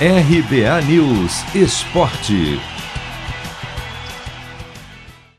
RBA News Esporte.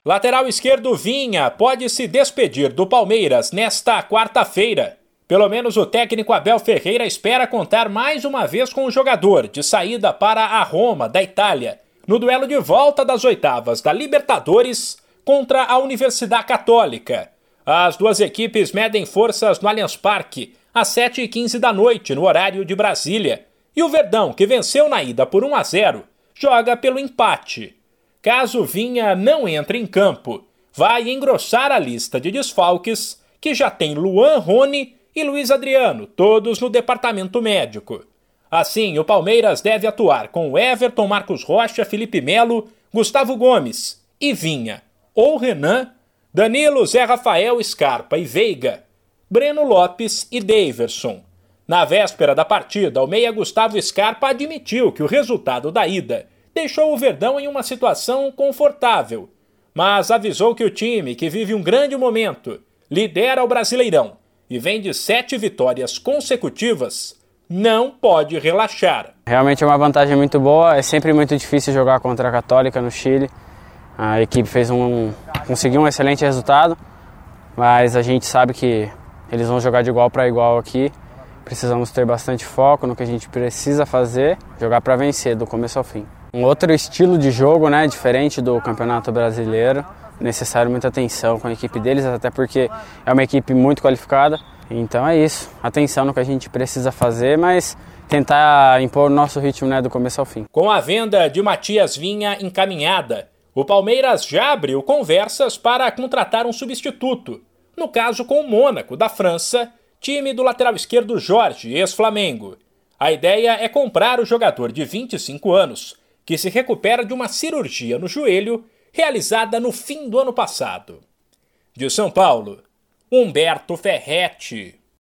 Lateral esquerdo Vinha pode se despedir do Palmeiras nesta quarta-feira. Pelo menos o técnico Abel Ferreira espera contar mais uma vez com o jogador de saída para a Roma, da Itália, no duelo de volta das oitavas da Libertadores contra a Universidade Católica. As duas equipes medem forças no Allianz Parque às 7h15 da noite, no horário de Brasília. E o Verdão, que venceu na ida por 1 a 0, joga pelo empate. Caso Vinha não entre em campo, vai engrossar a lista de desfalques, que já tem Luan Rony e Luiz Adriano, todos no departamento médico. Assim, o Palmeiras deve atuar com Everton, Marcos Rocha, Felipe Melo, Gustavo Gomes e Vinha, ou Renan, Danilo, Zé Rafael, Scarpa e Veiga, Breno Lopes e Daverson. Na véspera da partida, o meia Gustavo Scarpa admitiu que o resultado da ida deixou o Verdão em uma situação confortável, mas avisou que o time, que vive um grande momento, lidera o Brasileirão e vem de sete vitórias consecutivas, não pode relaxar. Realmente é uma vantagem muito boa, é sempre muito difícil jogar contra a Católica no Chile. A equipe fez um, conseguiu um excelente resultado, mas a gente sabe que eles vão jogar de igual para igual aqui Precisamos ter bastante foco no que a gente precisa fazer, jogar para vencer do começo ao fim. Um outro estilo de jogo, né, diferente do Campeonato Brasileiro, necessário muita atenção com a equipe deles, até porque é uma equipe muito qualificada. Então é isso, atenção no que a gente precisa fazer, mas tentar impor o nosso ritmo né, do começo ao fim. Com a venda de Matias Vinha encaminhada, o Palmeiras já abriu conversas para contratar um substituto, no caso com o Mônaco, da França, time do lateral esquerdo Jorge, ex-Flamengo. A ideia é comprar o jogador de 25 anos, que se recupera de uma cirurgia no joelho realizada no fim do ano passado. De São Paulo, Humberto Ferretti.